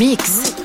Mix.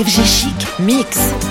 FG Chic Mix.